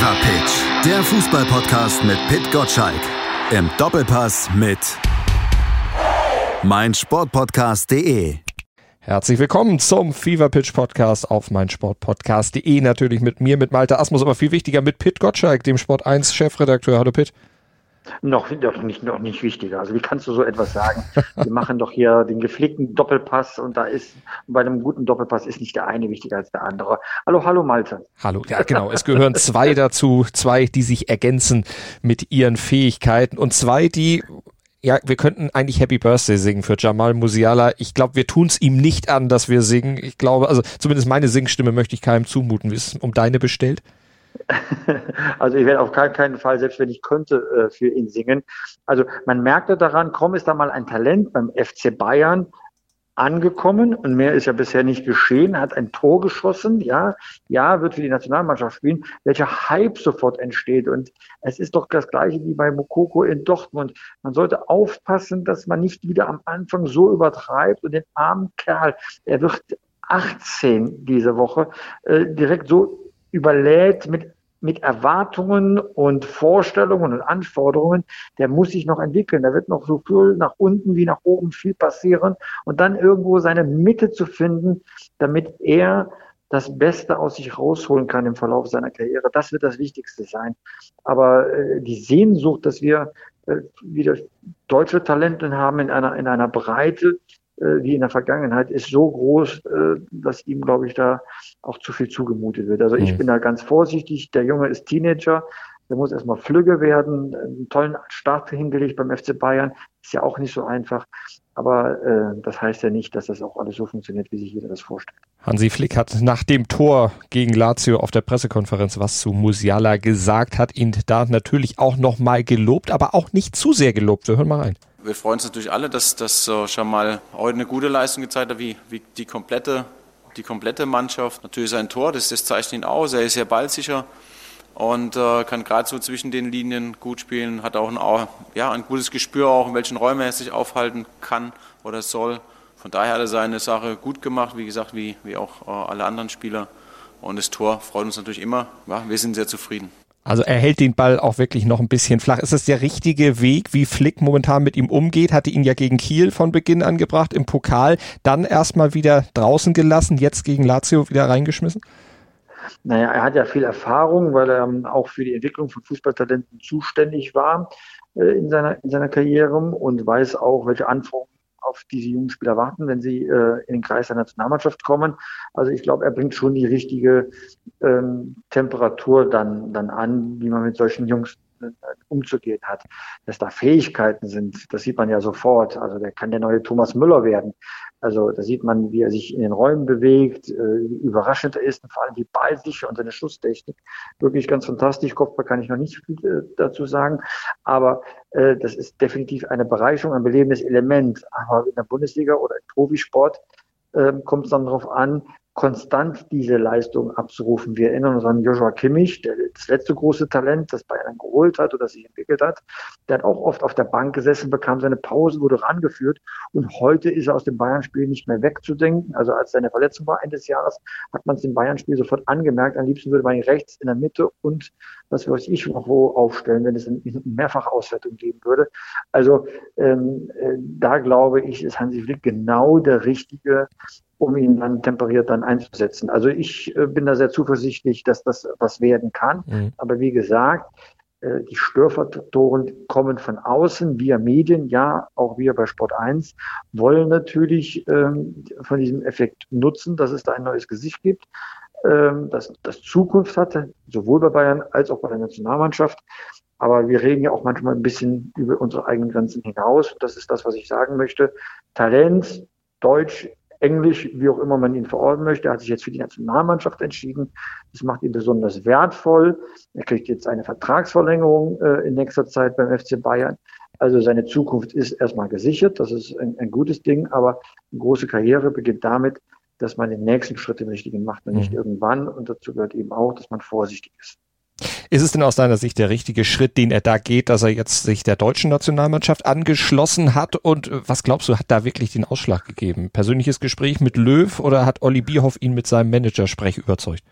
Fever Pitch, der Fußballpodcast mit Pit Gottschalk. Im Doppelpass mit meinsportpodcast.de. Herzlich willkommen zum Fever Pitch Podcast auf meinsportpodcast.de. Natürlich mit mir, mit Malte Asmus, aber viel wichtiger mit Pit Gottschalk, dem Sport 1 Chefredakteur. Hallo Pit. Noch, noch, nicht, noch nicht wichtiger. Also wie kannst du so etwas sagen? Wir machen doch hier den gepflegten Doppelpass und da ist bei einem guten Doppelpass ist nicht der eine wichtiger als der andere. Hallo, hallo Malte. Hallo, ja genau. Es gehören zwei dazu, zwei, die sich ergänzen mit ihren Fähigkeiten und zwei, die ja, wir könnten eigentlich Happy Birthday singen für Jamal Musiala. Ich glaube, wir tun es ihm nicht an, dass wir singen. Ich glaube, also zumindest meine Singstimme möchte ich keinem zumuten. Wie ist es um deine bestellt? Also ich werde auf gar keinen Fall, selbst wenn ich könnte, äh, für ihn singen. Also man merkte daran, Krom ist da mal ein Talent beim FC Bayern angekommen und mehr ist ja bisher nicht geschehen, hat ein Tor geschossen, ja, ja, wird für die Nationalmannschaft spielen, welcher Hype sofort entsteht und es ist doch das gleiche wie bei Mokoko in Dortmund. Man sollte aufpassen, dass man nicht wieder am Anfang so übertreibt und den armen Kerl, er wird 18 diese Woche, äh, direkt so überlädt mit, mit Erwartungen und Vorstellungen und Anforderungen, der muss sich noch entwickeln. Da wird noch so viel nach unten wie nach oben viel passieren und dann irgendwo seine Mitte zu finden, damit er das Beste aus sich rausholen kann im Verlauf seiner Karriere. Das wird das Wichtigste sein. Aber äh, die Sehnsucht, dass wir äh, wieder deutsche Talente haben in einer, in einer Breite, wie in der Vergangenheit, ist so groß, äh, dass ihm, glaube ich, da auch zu viel zugemutet wird. Also ich mhm. bin da ganz vorsichtig. Der Junge ist Teenager. Der muss erstmal flügge werden, einen tollen Start hingelegt beim FC Bayern. Ist ja auch nicht so einfach. Aber äh, das heißt ja nicht, dass das auch alles so funktioniert, wie sich jeder das vorstellt. Hansi Flick hat nach dem Tor gegen Lazio auf der Pressekonferenz was zu Musiala gesagt, hat ihn da natürlich auch nochmal gelobt, aber auch nicht zu sehr gelobt. Wir hören mal rein. Wir freuen uns natürlich alle, dass das so schon mal heute eine gute Leistung gezeigt hat, wie, wie die, komplette, die komplette Mannschaft. Natürlich sein Tor, das, das zeichnet ihn aus. Er ist sehr ballsicher und äh, kann gerade so zwischen den Linien gut spielen, hat auch ein, ja, ein gutes Gespür, auch in welchen Räumen er sich aufhalten kann oder soll. Von daher hat er seine Sache gut gemacht, wie gesagt, wie, wie auch äh, alle anderen Spieler. Und das Tor freut uns natürlich immer. Ja, wir sind sehr zufrieden. Also er hält den Ball auch wirklich noch ein bisschen flach. Ist das der richtige Weg, wie Flick momentan mit ihm umgeht? Hatte ihn ja gegen Kiel von Beginn angebracht im Pokal, dann erstmal wieder draußen gelassen, jetzt gegen Lazio wieder reingeschmissen? Naja, er hat ja viel Erfahrung, weil er ähm, auch für die Entwicklung von Fußballtalenten zuständig war äh, in, seiner, in seiner Karriere und weiß auch, welche Anforderungen auf diese jungen Spieler warten, wenn sie äh, in den Kreis der Nationalmannschaft kommen. Also ich glaube, er bringt schon die richtige ähm, Temperatur dann, dann an, wie man mit solchen Jungs umzugehen hat. Dass da Fähigkeiten sind, das sieht man ja sofort. Also der kann der neue Thomas Müller werden. Also da sieht man, wie er sich in den Räumen bewegt, äh, wie überraschend er ist und vor allem wie ballsicher und seine Schusstechnik. Wirklich ganz fantastisch. Kopfball kann ich noch nicht viel äh, dazu sagen. Aber äh, das ist definitiv eine Bereicherung, ein belebendes Element. Aber in der Bundesliga oder im Profisport äh, kommt es dann darauf an, konstant diese Leistung abzurufen. Wir erinnern uns an Joshua Kimmich, der das letzte große Talent, das Bayern geholt hat oder sich entwickelt hat. Der hat auch oft auf der Bank gesessen, bekam seine Pause, wurde rangeführt und heute ist er aus dem Bayern-Spiel nicht mehr wegzudenken. Also als seine Verletzung war Ende des Jahres, hat man es im Bayern-Spiel sofort angemerkt. Am liebsten würde man ihn rechts in der Mitte und was weiß ich noch wo aufstellen, wenn es eine Mehrfachauswertung geben würde. Also ähm, äh, da glaube ich, ist Hansi Flick genau der richtige um ihn dann temperiert dann einzusetzen. Also ich äh, bin da sehr zuversichtlich, dass das was werden kann. Mhm. Aber wie gesagt, äh, die Störfaktoren kommen von außen, via Medien, ja, auch wir bei Sport 1 wollen natürlich ähm, von diesem Effekt nutzen, dass es da ein neues Gesicht gibt, ähm, dass das Zukunft hatte, sowohl bei Bayern als auch bei der Nationalmannschaft. Aber wir reden ja auch manchmal ein bisschen über unsere eigenen Grenzen hinaus. Das ist das, was ich sagen möchte. Talent, Deutsch, Englisch, wie auch immer man ihn verorten möchte. Er hat sich jetzt für die Nationalmannschaft entschieden. Das macht ihn besonders wertvoll. Er kriegt jetzt eine Vertragsverlängerung äh, in nächster Zeit beim FC Bayern. Also seine Zukunft ist erstmal gesichert. Das ist ein, ein gutes Ding. Aber eine große Karriere beginnt damit, dass man den nächsten Schritt im Richtigen macht und nicht mhm. irgendwann. Und dazu gehört eben auch, dass man vorsichtig ist. Ist es denn aus deiner Sicht der richtige Schritt, den er da geht, dass er jetzt sich der deutschen Nationalmannschaft angeschlossen hat? Und äh, was glaubst du, hat da wirklich den Ausschlag gegeben? Persönliches Gespräch mit Löw oder hat Olli Bierhoff ihn mit seinem Managersprech überzeugt?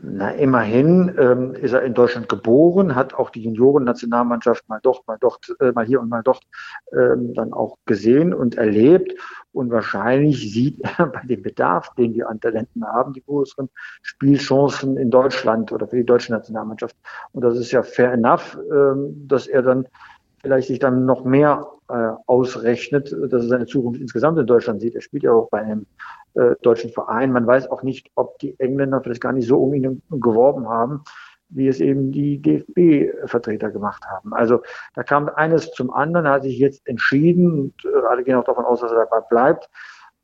Na, immerhin ähm, ist er in Deutschland geboren, hat auch die Junioren-Nationalmannschaft mal dort, mal dort, äh, mal hier und mal dort ähm, dann auch gesehen und erlebt. Und wahrscheinlich sieht er bei dem Bedarf, den wir an Talenten haben, die größeren Spielchancen in Deutschland oder für die deutsche Nationalmannschaft. Und das ist ja fair enough, ähm, dass er dann vielleicht sich dann noch mehr äh, ausrechnet, dass er seine Zukunft insgesamt in Deutschland sieht. Er spielt ja auch bei einem äh, deutschen Verein. Man weiß auch nicht, ob die Engländer vielleicht gar nicht so um ihn geworben haben, wie es eben die DFB-Vertreter gemacht haben. Also da kam eines zum anderen, er hat sich jetzt entschieden und äh, alle gehen auch davon aus, dass er dabei bleibt.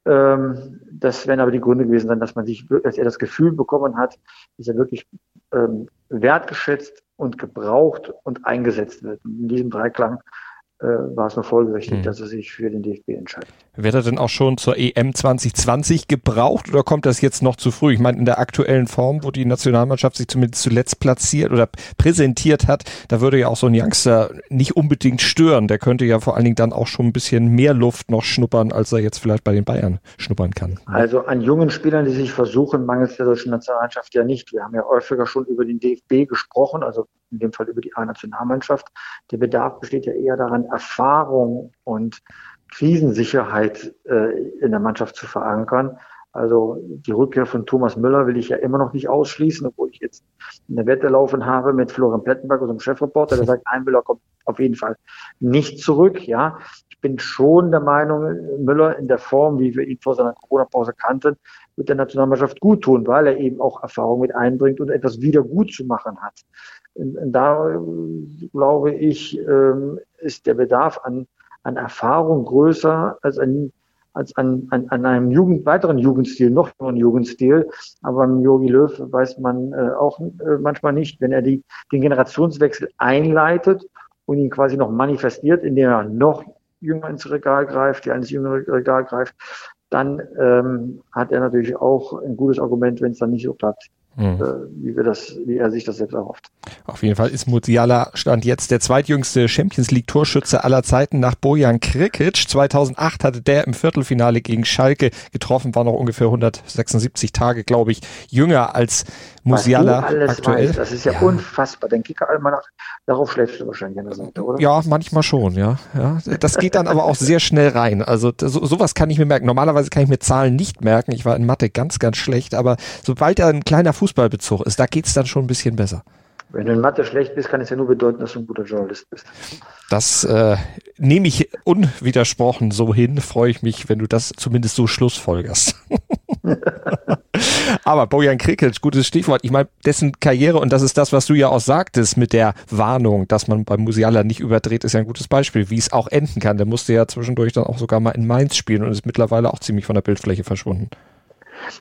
Ähm, das werden aber die Gründe gewesen sein, dass man sich, dass er das Gefühl bekommen hat, dass er wirklich ähm, wertgeschätzt und gebraucht und eingesetzt wird. in diesem Dreiklang war es nur folgerichtig, mhm. dass er sich für den DFB entscheidet. Wird er denn auch schon zur EM 2020 gebraucht oder kommt das jetzt noch zu früh? Ich meine, in der aktuellen Form, wo die Nationalmannschaft sich zumindest zuletzt platziert oder präsentiert hat, da würde ja auch so ein Youngster nicht unbedingt stören. Der könnte ja vor allen Dingen dann auch schon ein bisschen mehr Luft noch schnuppern, als er jetzt vielleicht bei den Bayern schnuppern kann. Also an jungen Spielern, die sich versuchen, mangels der deutschen Nationalmannschaft ja nicht. Wir haben ja häufiger schon über den DFB gesprochen, also in dem Fall über die A-Nationalmannschaft. Der Bedarf besteht ja eher daran, Erfahrung und Krisensicherheit äh, in der Mannschaft zu verankern. Also die Rückkehr von Thomas Müller will ich ja immer noch nicht ausschließen, obwohl ich jetzt eine Wette laufen habe mit Florian Plettenberg, unserem Chefreporter, der sagt, ein Müller kommt auf jeden Fall nicht zurück. Ja, ich bin schon der Meinung, Müller in der Form, wie wir ihn vor seiner Corona-Pause kannten, wird der Nationalmannschaft gut tun, weil er eben auch Erfahrung mit einbringt und etwas wieder gut zu machen hat. Da glaube ich, ähm, ist der Bedarf an an Erfahrung größer als an, als an, an, an einem Jugend, weiteren Jugendstil, noch einen Jugendstil. Aber beim Yogi Löw weiß man äh, auch äh, manchmal nicht, wenn er die, den Generationswechsel einleitet und ihn quasi noch manifestiert, indem er noch jünger ins Regal greift, die eines jüngeren Regal greift, dann ähm, hat er natürlich auch ein gutes Argument, wenn es dann nicht so klappt. Mhm. Äh, wie, wir das, wie er sich das selbst erhofft. Auf jeden Fall ist Musiala Stand jetzt der zweitjüngste Champions League Torschütze aller Zeiten nach Bojan Krikic. 2008 hatte der im Viertelfinale gegen Schalke getroffen, war noch ungefähr 176 Tage, glaube ich, jünger als Musiala aktuell. Weißt, das ist ja, ja, unfassbar. Den Kicker einmal nach, darauf schläfst du wahrscheinlich an der Seite, oder? Ja, manchmal schon, ja. ja. Das geht dann aber auch sehr schnell rein. Also so, sowas kann ich mir merken. Normalerweise kann ich mir Zahlen nicht merken. Ich war in Mathe ganz, ganz schlecht, aber sobald da ein kleiner Fußballbezug ist, da geht's dann schon ein bisschen besser. Wenn du in Mathe schlecht bist, kann es ja nur bedeuten, dass du ein guter Journalist bist. Das äh, nehme ich unwidersprochen so hin. Freue ich mich, wenn du das zumindest so schlussfolgerst. Aber Bojan Krikic, gutes Stichwort. Ich meine, dessen Karriere, und das ist das, was du ja auch sagtest mit der Warnung, dass man bei Musiala nicht überdreht, ist ja ein gutes Beispiel, wie es auch enden kann. Der musste ja zwischendurch dann auch sogar mal in Mainz spielen und ist mittlerweile auch ziemlich von der Bildfläche verschwunden.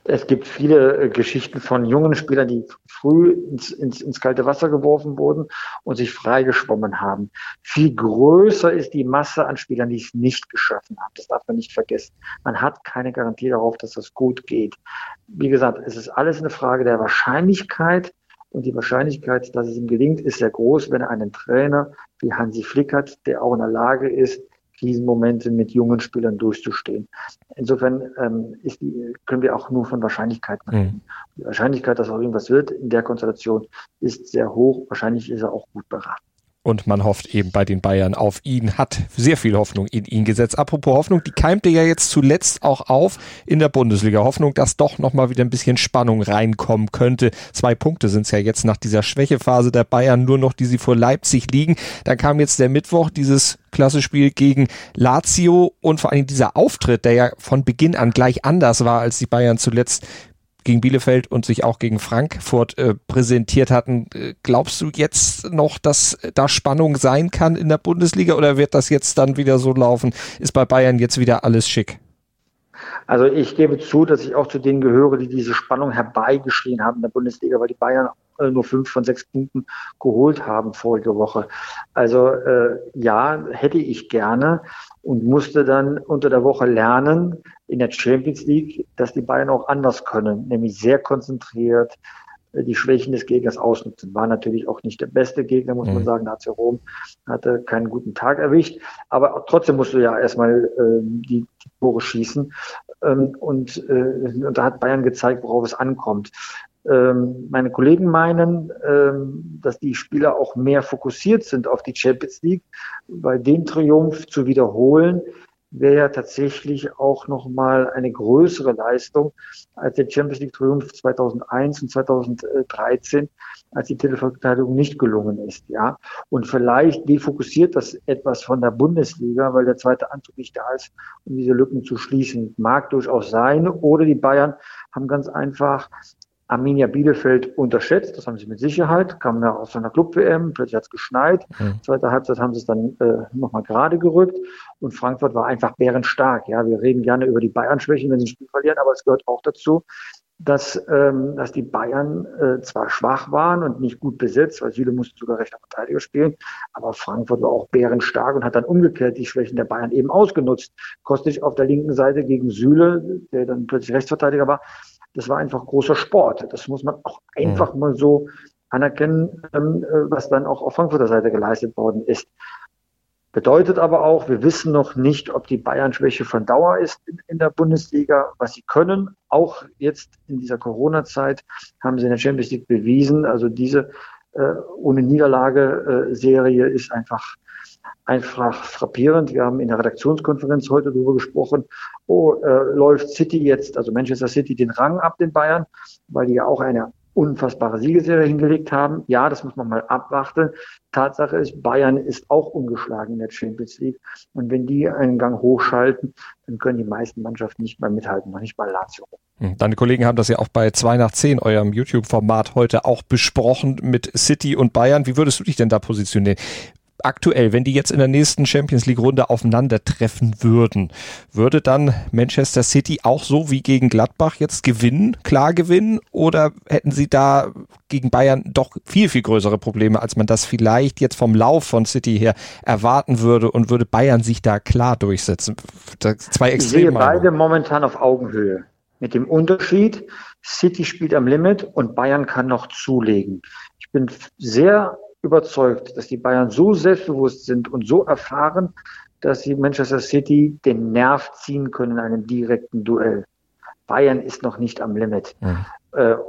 Es gibt viele äh, Geschichten von jungen Spielern, die früh ins, ins, ins kalte Wasser geworfen wurden und sich freigeschwommen haben. Viel größer ist die Masse an Spielern, die es nicht geschaffen haben. Das darf man nicht vergessen. Man hat keine Garantie darauf, dass das gut geht. Wie gesagt, es ist alles eine Frage der Wahrscheinlichkeit. Und die Wahrscheinlichkeit, dass es ihm gelingt, ist sehr groß, wenn er einen Trainer wie Hansi Flick hat, der auch in der Lage ist, Krisenmomente mit jungen Spielern durchzustehen. Insofern ähm, ist die, können wir auch nur von Wahrscheinlichkeiten reden. Mhm. Die Wahrscheinlichkeit, dass auch irgendwas wird in der Konstellation, ist sehr hoch. Wahrscheinlich ist er auch gut beraten und man hofft eben bei den Bayern auf ihn, hat sehr viel Hoffnung in ihn gesetzt. Apropos Hoffnung, die keimte ja jetzt zuletzt auch auf in der Bundesliga. Hoffnung, dass doch nochmal wieder ein bisschen Spannung reinkommen könnte. Zwei Punkte sind es ja jetzt nach dieser Schwächephase der Bayern nur noch, die sie vor Leipzig liegen. Dann kam jetzt der Mittwoch dieses klasse Spiel gegen Lazio und vor allem dieser Auftritt, der ja von Beginn an gleich anders war, als die Bayern zuletzt gegen Bielefeld und sich auch gegen Frankfurt äh, präsentiert hatten. Äh, glaubst du jetzt noch, dass da Spannung sein kann in der Bundesliga oder wird das jetzt dann wieder so laufen? Ist bei Bayern jetzt wieder alles schick? Also ich gebe zu, dass ich auch zu denen gehöre, die diese Spannung herbeigeschrien haben in der Bundesliga, weil die Bayern äh, nur fünf von sechs Punkten geholt haben vorige Woche. Also äh, ja, hätte ich gerne und musste dann unter der Woche lernen in der Champions League, dass die Bayern auch anders können, nämlich sehr konzentriert, äh, die Schwächen des Gegners ausnutzen. War natürlich auch nicht der beste Gegner, muss mhm. man sagen. Lazio Rom hatte keinen guten Tag erwischt. Aber trotzdem musst du ja erstmal äh, die, die Tore schießen. Ähm, und, äh, und da hat Bayern gezeigt, worauf es ankommt. Ähm, meine Kollegen meinen, ähm, dass die Spieler auch mehr fokussiert sind auf die Champions League. Bei dem Triumph zu wiederholen, wäre ja tatsächlich auch nochmal eine größere Leistung als der Champions League Triumph 2001 und 2013, als die Titelverteidigung nicht gelungen ist, ja. Und vielleicht defokussiert das etwas von der Bundesliga, weil der zweite Anzug nicht da ist, um diese Lücken zu schließen. Mag durchaus sein. Oder die Bayern haben ganz einfach Arminia Bielefeld unterschätzt, das haben sie mit Sicherheit, kam ja aus einer Club-WM, plötzlich hat es geschneit, mhm. zweite Halbzeit haben sie es dann äh, nochmal gerade gerückt und Frankfurt war einfach bärenstark. Ja, wir reden gerne über die Bayern-Schwächen, wenn sie ein Spiel verlieren, aber es gehört auch dazu, dass, ähm, dass die Bayern äh, zwar schwach waren und nicht gut besetzt, weil Süle musste sogar rechter Verteidiger spielen, aber Frankfurt war auch bärenstark und hat dann umgekehrt die Schwächen der Bayern eben ausgenutzt. Kostic auf der linken Seite gegen Süle, der dann plötzlich Rechtsverteidiger war, das war einfach großer Sport. Das muss man auch einfach mhm. mal so anerkennen, ähm, äh, was dann auch auf Frankfurter Seite geleistet worden ist. Bedeutet aber auch, wir wissen noch nicht, ob die Bayern-Schwäche von Dauer ist in, in, der Bundesliga, was sie können. Auch jetzt in dieser Corona-Zeit haben sie in der Champions League bewiesen. Also diese äh, ohne Niederlage-Serie äh, ist einfach einfach frappierend. Wir haben in der Redaktionskonferenz heute darüber gesprochen, oh, äh, läuft City jetzt, also Manchester City, den Rang ab den Bayern, weil die ja auch eine unfassbare Siegeserie hingelegt haben. Ja, das muss man mal abwarten. Tatsache ist, Bayern ist auch ungeschlagen in der Champions League. Und wenn die einen Gang hochschalten, dann können die meisten Mannschaften nicht mal mithalten, noch nicht mal Lazio. Hm, deine Kollegen haben das ja auch bei 2 nach 10, eurem YouTube-Format heute auch besprochen mit City und Bayern. Wie würdest du dich denn da positionieren? Aktuell, wenn die jetzt in der nächsten Champions League Runde aufeinandertreffen würden, würde dann Manchester City auch so wie gegen Gladbach jetzt gewinnen, klar gewinnen oder hätten sie da gegen Bayern doch viel, viel größere Probleme, als man das vielleicht jetzt vom Lauf von City her erwarten würde und würde Bayern sich da klar durchsetzen? zwei Extreme. Ich sehe beide momentan auf Augenhöhe. Mit dem Unterschied, City spielt am Limit und Bayern kann noch zulegen. Ich bin sehr überzeugt, dass die Bayern so selbstbewusst sind und so erfahren, dass sie Manchester City den Nerv ziehen können in einem direkten Duell. Bayern ist noch nicht am Limit. Mhm.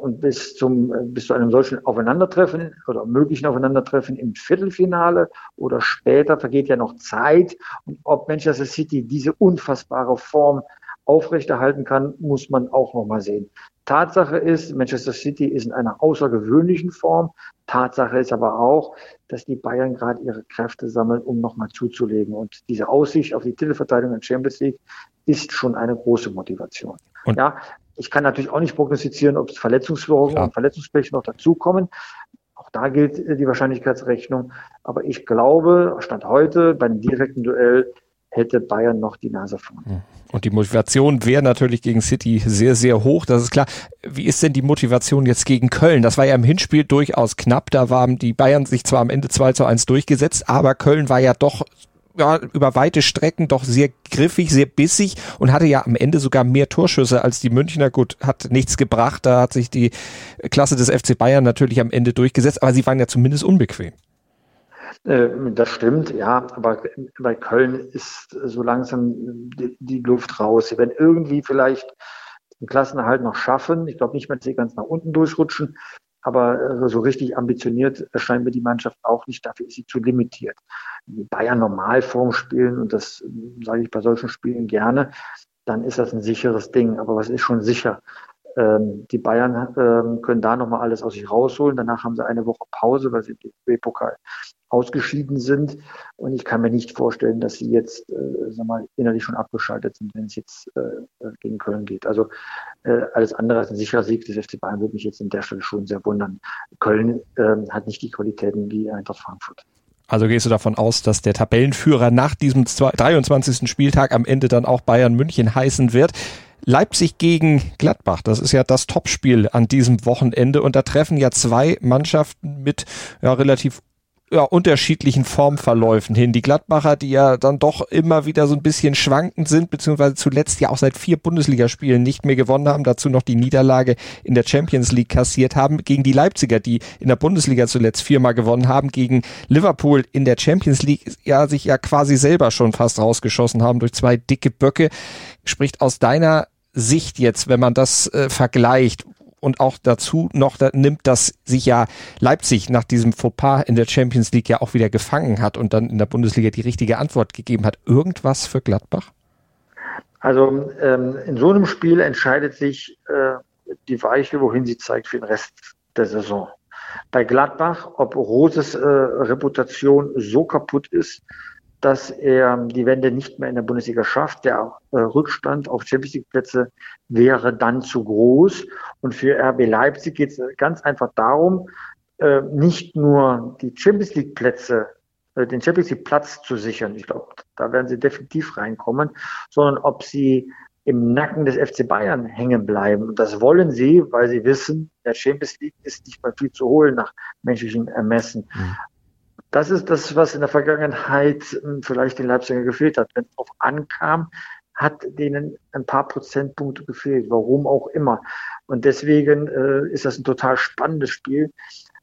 Und bis zum, bis zu einem solchen Aufeinandertreffen oder möglichen Aufeinandertreffen im Viertelfinale oder später vergeht ja noch Zeit. Und ob Manchester City diese unfassbare Form aufrechterhalten kann, muss man auch nochmal sehen. Tatsache ist, Manchester City ist in einer außergewöhnlichen Form. Tatsache ist aber auch, dass die Bayern gerade ihre Kräfte sammeln, um nochmal zuzulegen. Und diese Aussicht auf die Titelverteidigung in Champions League ist schon eine große Motivation. Und ja, ich kann natürlich auch nicht prognostizieren, ob es Verletzungswirkungen und Verletzungspech noch dazukommen. Auch da gilt die Wahrscheinlichkeitsrechnung. Aber ich glaube, Stand heute bei einem direkten Duell hätte Bayern noch die Nase vorn. Und die Motivation wäre natürlich gegen City sehr, sehr hoch. Das ist klar. Wie ist denn die Motivation jetzt gegen Köln? Das war ja im Hinspiel durchaus knapp. Da waren die Bayern sich zwar am Ende 2 zu 1 durchgesetzt, aber Köln war ja doch ja, über weite Strecken doch sehr griffig, sehr bissig und hatte ja am Ende sogar mehr Torschüsse als die Münchner. Gut, hat nichts gebracht. Da hat sich die Klasse des FC Bayern natürlich am Ende durchgesetzt, aber sie waren ja zumindest unbequem. Äh, das stimmt, ja, aber bei Köln ist so langsam die, Luft raus. Sie werden irgendwie vielleicht den Klassenerhalt noch schaffen. Ich glaube nicht dass sie ganz nach unten durchrutschen, aber äh, so richtig ambitioniert erscheint mir die Mannschaft auch nicht. Dafür ist sie zu limitiert. Die Bayern Normalform spielen, und das sage ich bei solchen Spielen gerne, dann ist das ein sicheres Ding. Aber was ist schon sicher? Ähm, die Bayern ähm, können da nochmal alles aus sich rausholen. Danach haben sie eine Woche Pause, weil sie im DFB-Pokal ausgeschieden sind. Und ich kann mir nicht vorstellen, dass sie jetzt, äh, sag mal, innerlich schon abgeschaltet sind, wenn es jetzt äh, äh, gegen Köln geht. Also äh, alles andere als ein sicherer Sieg des FC Bayern würde mich jetzt an der Stelle schon sehr wundern. Köln äh, hat nicht die Qualitäten wie Eintracht Frankfurt. Also gehst du davon aus, dass der Tabellenführer nach diesem 23. Spieltag am Ende dann auch Bayern München heißen wird? Leipzig gegen Gladbach, das ist ja das Topspiel an diesem Wochenende und da treffen ja zwei Mannschaften mit ja, relativ ja, unterschiedlichen Formverläufen hin. Die Gladbacher, die ja dann doch immer wieder so ein bisschen schwankend sind, beziehungsweise zuletzt ja auch seit vier Bundesligaspielen nicht mehr gewonnen haben, dazu noch die Niederlage in der Champions League kassiert haben, gegen die Leipziger, die in der Bundesliga zuletzt viermal gewonnen haben, gegen Liverpool in der Champions League ja sich ja quasi selber schon fast rausgeschossen haben durch zwei dicke Böcke. Spricht aus deiner Sicht jetzt, wenn man das äh, vergleicht, und auch dazu noch da nimmt, dass sich ja Leipzig nach diesem Fauxpas in der Champions League ja auch wieder gefangen hat und dann in der Bundesliga die richtige Antwort gegeben hat. Irgendwas für Gladbach? Also ähm, in so einem Spiel entscheidet sich äh, die Weiche, wohin sie zeigt für den Rest der Saison. Bei Gladbach, ob Roses äh, Reputation so kaputt ist, dass er die Wende nicht mehr in der Bundesliga schafft. Der äh, Rückstand auf Champions League Plätze wäre dann zu groß. Und für RB Leipzig geht es ganz einfach darum, äh, nicht nur die Champions League Plätze, äh, den Champions League Platz zu sichern. Ich glaube, da werden sie definitiv reinkommen, sondern ob sie im Nacken des FC Bayern hängen bleiben. Und das wollen sie, weil sie wissen, der Champions League ist nicht mal viel zu holen nach menschlichen Ermessen. Mhm. Das ist das, was in der Vergangenheit hm, vielleicht den Leipziger gefehlt hat. Wenn es darauf ankam, hat denen ein paar Prozentpunkte gefehlt, warum auch immer. Und deswegen äh, ist das ein total spannendes Spiel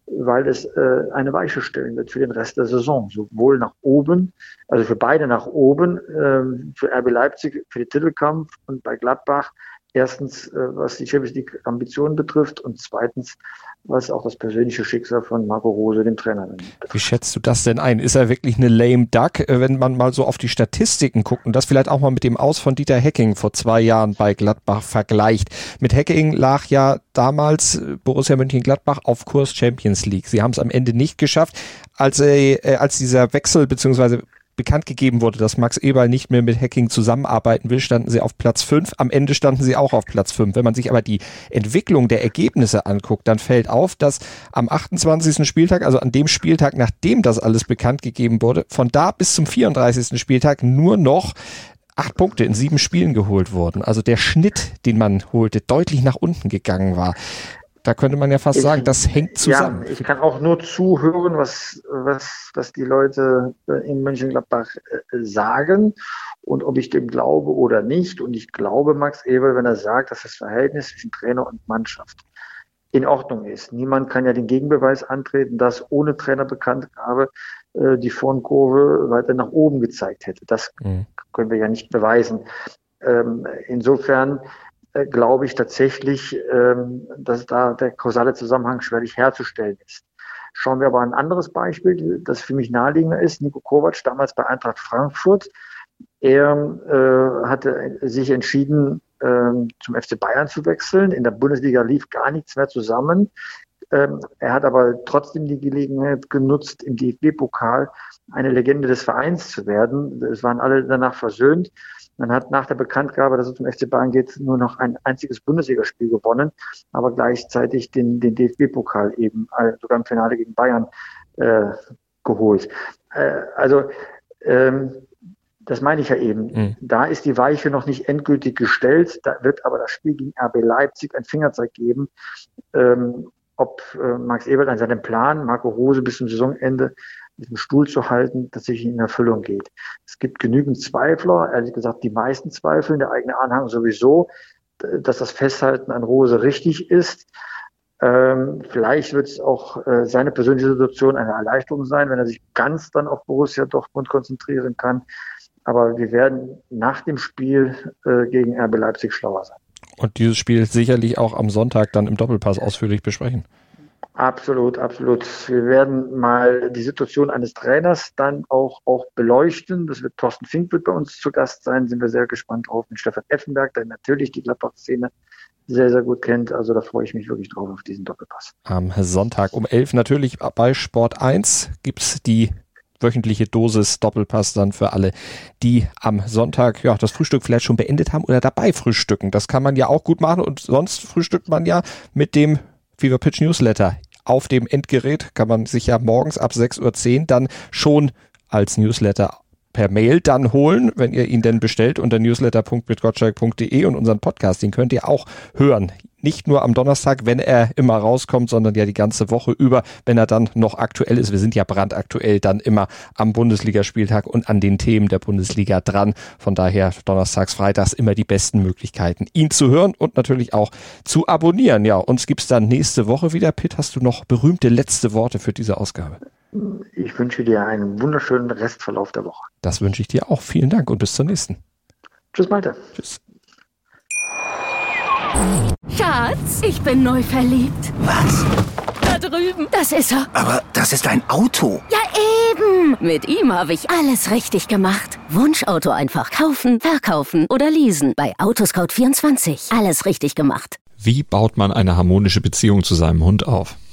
weil es äh, eine Weiche stellen wird für den Rest der Saison. Sowohl nach oben, also für beide nach oben, äh, für RB Leipzig, für den Titelkampf und bei Gladbach Erstens, äh, was die Champions League Ambitionen betrifft und zweitens, was auch das persönliche Schicksal von Marco Rose, dem Trainer, betrifft. Wie schätzt du das denn ein? Ist er wirklich eine lame duck, äh, wenn man mal so auf die Statistiken guckt und das vielleicht auch mal mit dem Aus von Dieter Hecking vor zwei Jahren bei Gladbach vergleicht? Mit Hecking lag ja damals äh, Borussia Mönchengladbach auf Kurs Champions League. Sie haben es am Ende nicht geschafft. Als, äh, als dieser Wechsel beziehungsweise bekannt gegeben wurde, dass Max Eberl nicht mehr mit Hacking zusammenarbeiten will, standen sie auf Platz 5. Am Ende standen sie auch auf Platz 5. Wenn man sich aber die Entwicklung der Ergebnisse anguckt, dann fällt auf, dass am 28. Spieltag, also an dem Spieltag, nachdem das alles bekannt gegeben wurde, von da bis zum 34. Spieltag nur noch acht Punkte in sieben Spielen geholt wurden. Also der Schnitt, den man holte, deutlich nach unten gegangen war. Da könnte man ja fast ich, sagen, das hängt zusammen. Ja, ich kann auch nur zuhören, was, was, was die Leute in Mönchengladbach äh, sagen und ob ich dem glaube oder nicht. Und ich glaube Max Eberl, wenn er sagt, dass das Verhältnis zwischen Trainer und Mannschaft in Ordnung ist. Niemand kann ja den Gegenbeweis antreten, dass ohne Trainerbekanntgabe äh, die Formkurve weiter nach oben gezeigt hätte. Das mhm. können wir ja nicht beweisen. Ähm, insofern äh, glaube ich tatsächlich, ähm, dass da der kausale Zusammenhang schwerlich herzustellen ist. Schauen wir aber ein anderes Beispiel, das für mich naheliegender ist. Nico Kovac, damals bei Eintracht Frankfurt. Er äh, hatte sich entschieden, äh, zum FC Bayern zu wechseln. In der Bundesliga lief gar nichts mehr zusammen. Ähm, er hat aber trotzdem die Gelegenheit genutzt, im DFB-Pokal eine Legende des Vereins zu werden. Es waren alle danach versöhnt. Man hat nach der Bekanntgabe, dass es zum FC Bayern geht, nur noch ein einziges Bundesligaspiel gewonnen, aber gleichzeitig den, den DFB-Pokal eben äh, sogar im Finale gegen Bayern äh, geholt. Äh, also ähm, das meine ich ja eben. Mhm. Da ist die Weiche noch nicht endgültig gestellt. Da wird aber das Spiel gegen RB Leipzig ein Fingerzeig geben, ähm, ob äh, Max Ebert an seinem Plan, Marco Rose bis zum Saisonende diesen Stuhl zu halten, tatsächlich in Erfüllung geht. Es gibt genügend Zweifler, ehrlich gesagt die meisten zweifeln, der eigene Anhang sowieso, dass das Festhalten an Rose richtig ist. Ähm, vielleicht wird es auch äh, seine persönliche Situation eine Erleichterung sein, wenn er sich ganz dann auf Borussia Dortmund konzentrieren kann. Aber wir werden nach dem Spiel äh, gegen RB Leipzig schlauer sein. Und dieses Spiel sicherlich auch am Sonntag dann im Doppelpass ausführlich besprechen. Absolut, absolut. Wir werden mal die Situation eines Trainers dann auch, auch beleuchten. Das wird Thorsten Fink wird bei uns zu Gast sein. Sind wir sehr gespannt drauf. Mit Stefan Effenberg, der natürlich die Gladbach-Szene sehr, sehr gut kennt. Also da freue ich mich wirklich drauf auf diesen Doppelpass. Am Sonntag um 11 natürlich bei Sport 1 gibt's die wöchentliche Dosis Doppelpass dann für alle, die am Sonntag ja das Frühstück vielleicht schon beendet haben oder dabei frühstücken. Das kann man ja auch gut machen und sonst frühstückt man ja mit dem Fever Pitch Newsletter. Auf dem Endgerät kann man sich ja morgens ab 6.10 Uhr dann schon als Newsletter per Mail dann holen, wenn ihr ihn denn bestellt unter newsletter.bitgottschalk.de und unseren Podcast, den könnt ihr auch hören nicht nur am Donnerstag, wenn er immer rauskommt, sondern ja die ganze Woche über, wenn er dann noch aktuell ist. Wir sind ja brandaktuell dann immer am Bundesligaspieltag und an den Themen der Bundesliga dran. Von daher donnerstags, freitags immer die besten Möglichkeiten, ihn zu hören und natürlich auch zu abonnieren. Ja, uns gibt's dann nächste Woche wieder. Pitt, hast du noch berühmte letzte Worte für diese Ausgabe? Ich wünsche dir einen wunderschönen Restverlauf der Woche. Das wünsche ich dir auch. Vielen Dank und bis zur nächsten. Tschüss, Malte. Tschüss. Schatz, ich bin neu verliebt. Was? Da drüben. Das ist er. Aber das ist ein Auto. Ja, eben. Mit ihm habe ich alles richtig gemacht. Wunschauto einfach kaufen, verkaufen oder leasen. Bei Autoscout24. Alles richtig gemacht. Wie baut man eine harmonische Beziehung zu seinem Hund auf?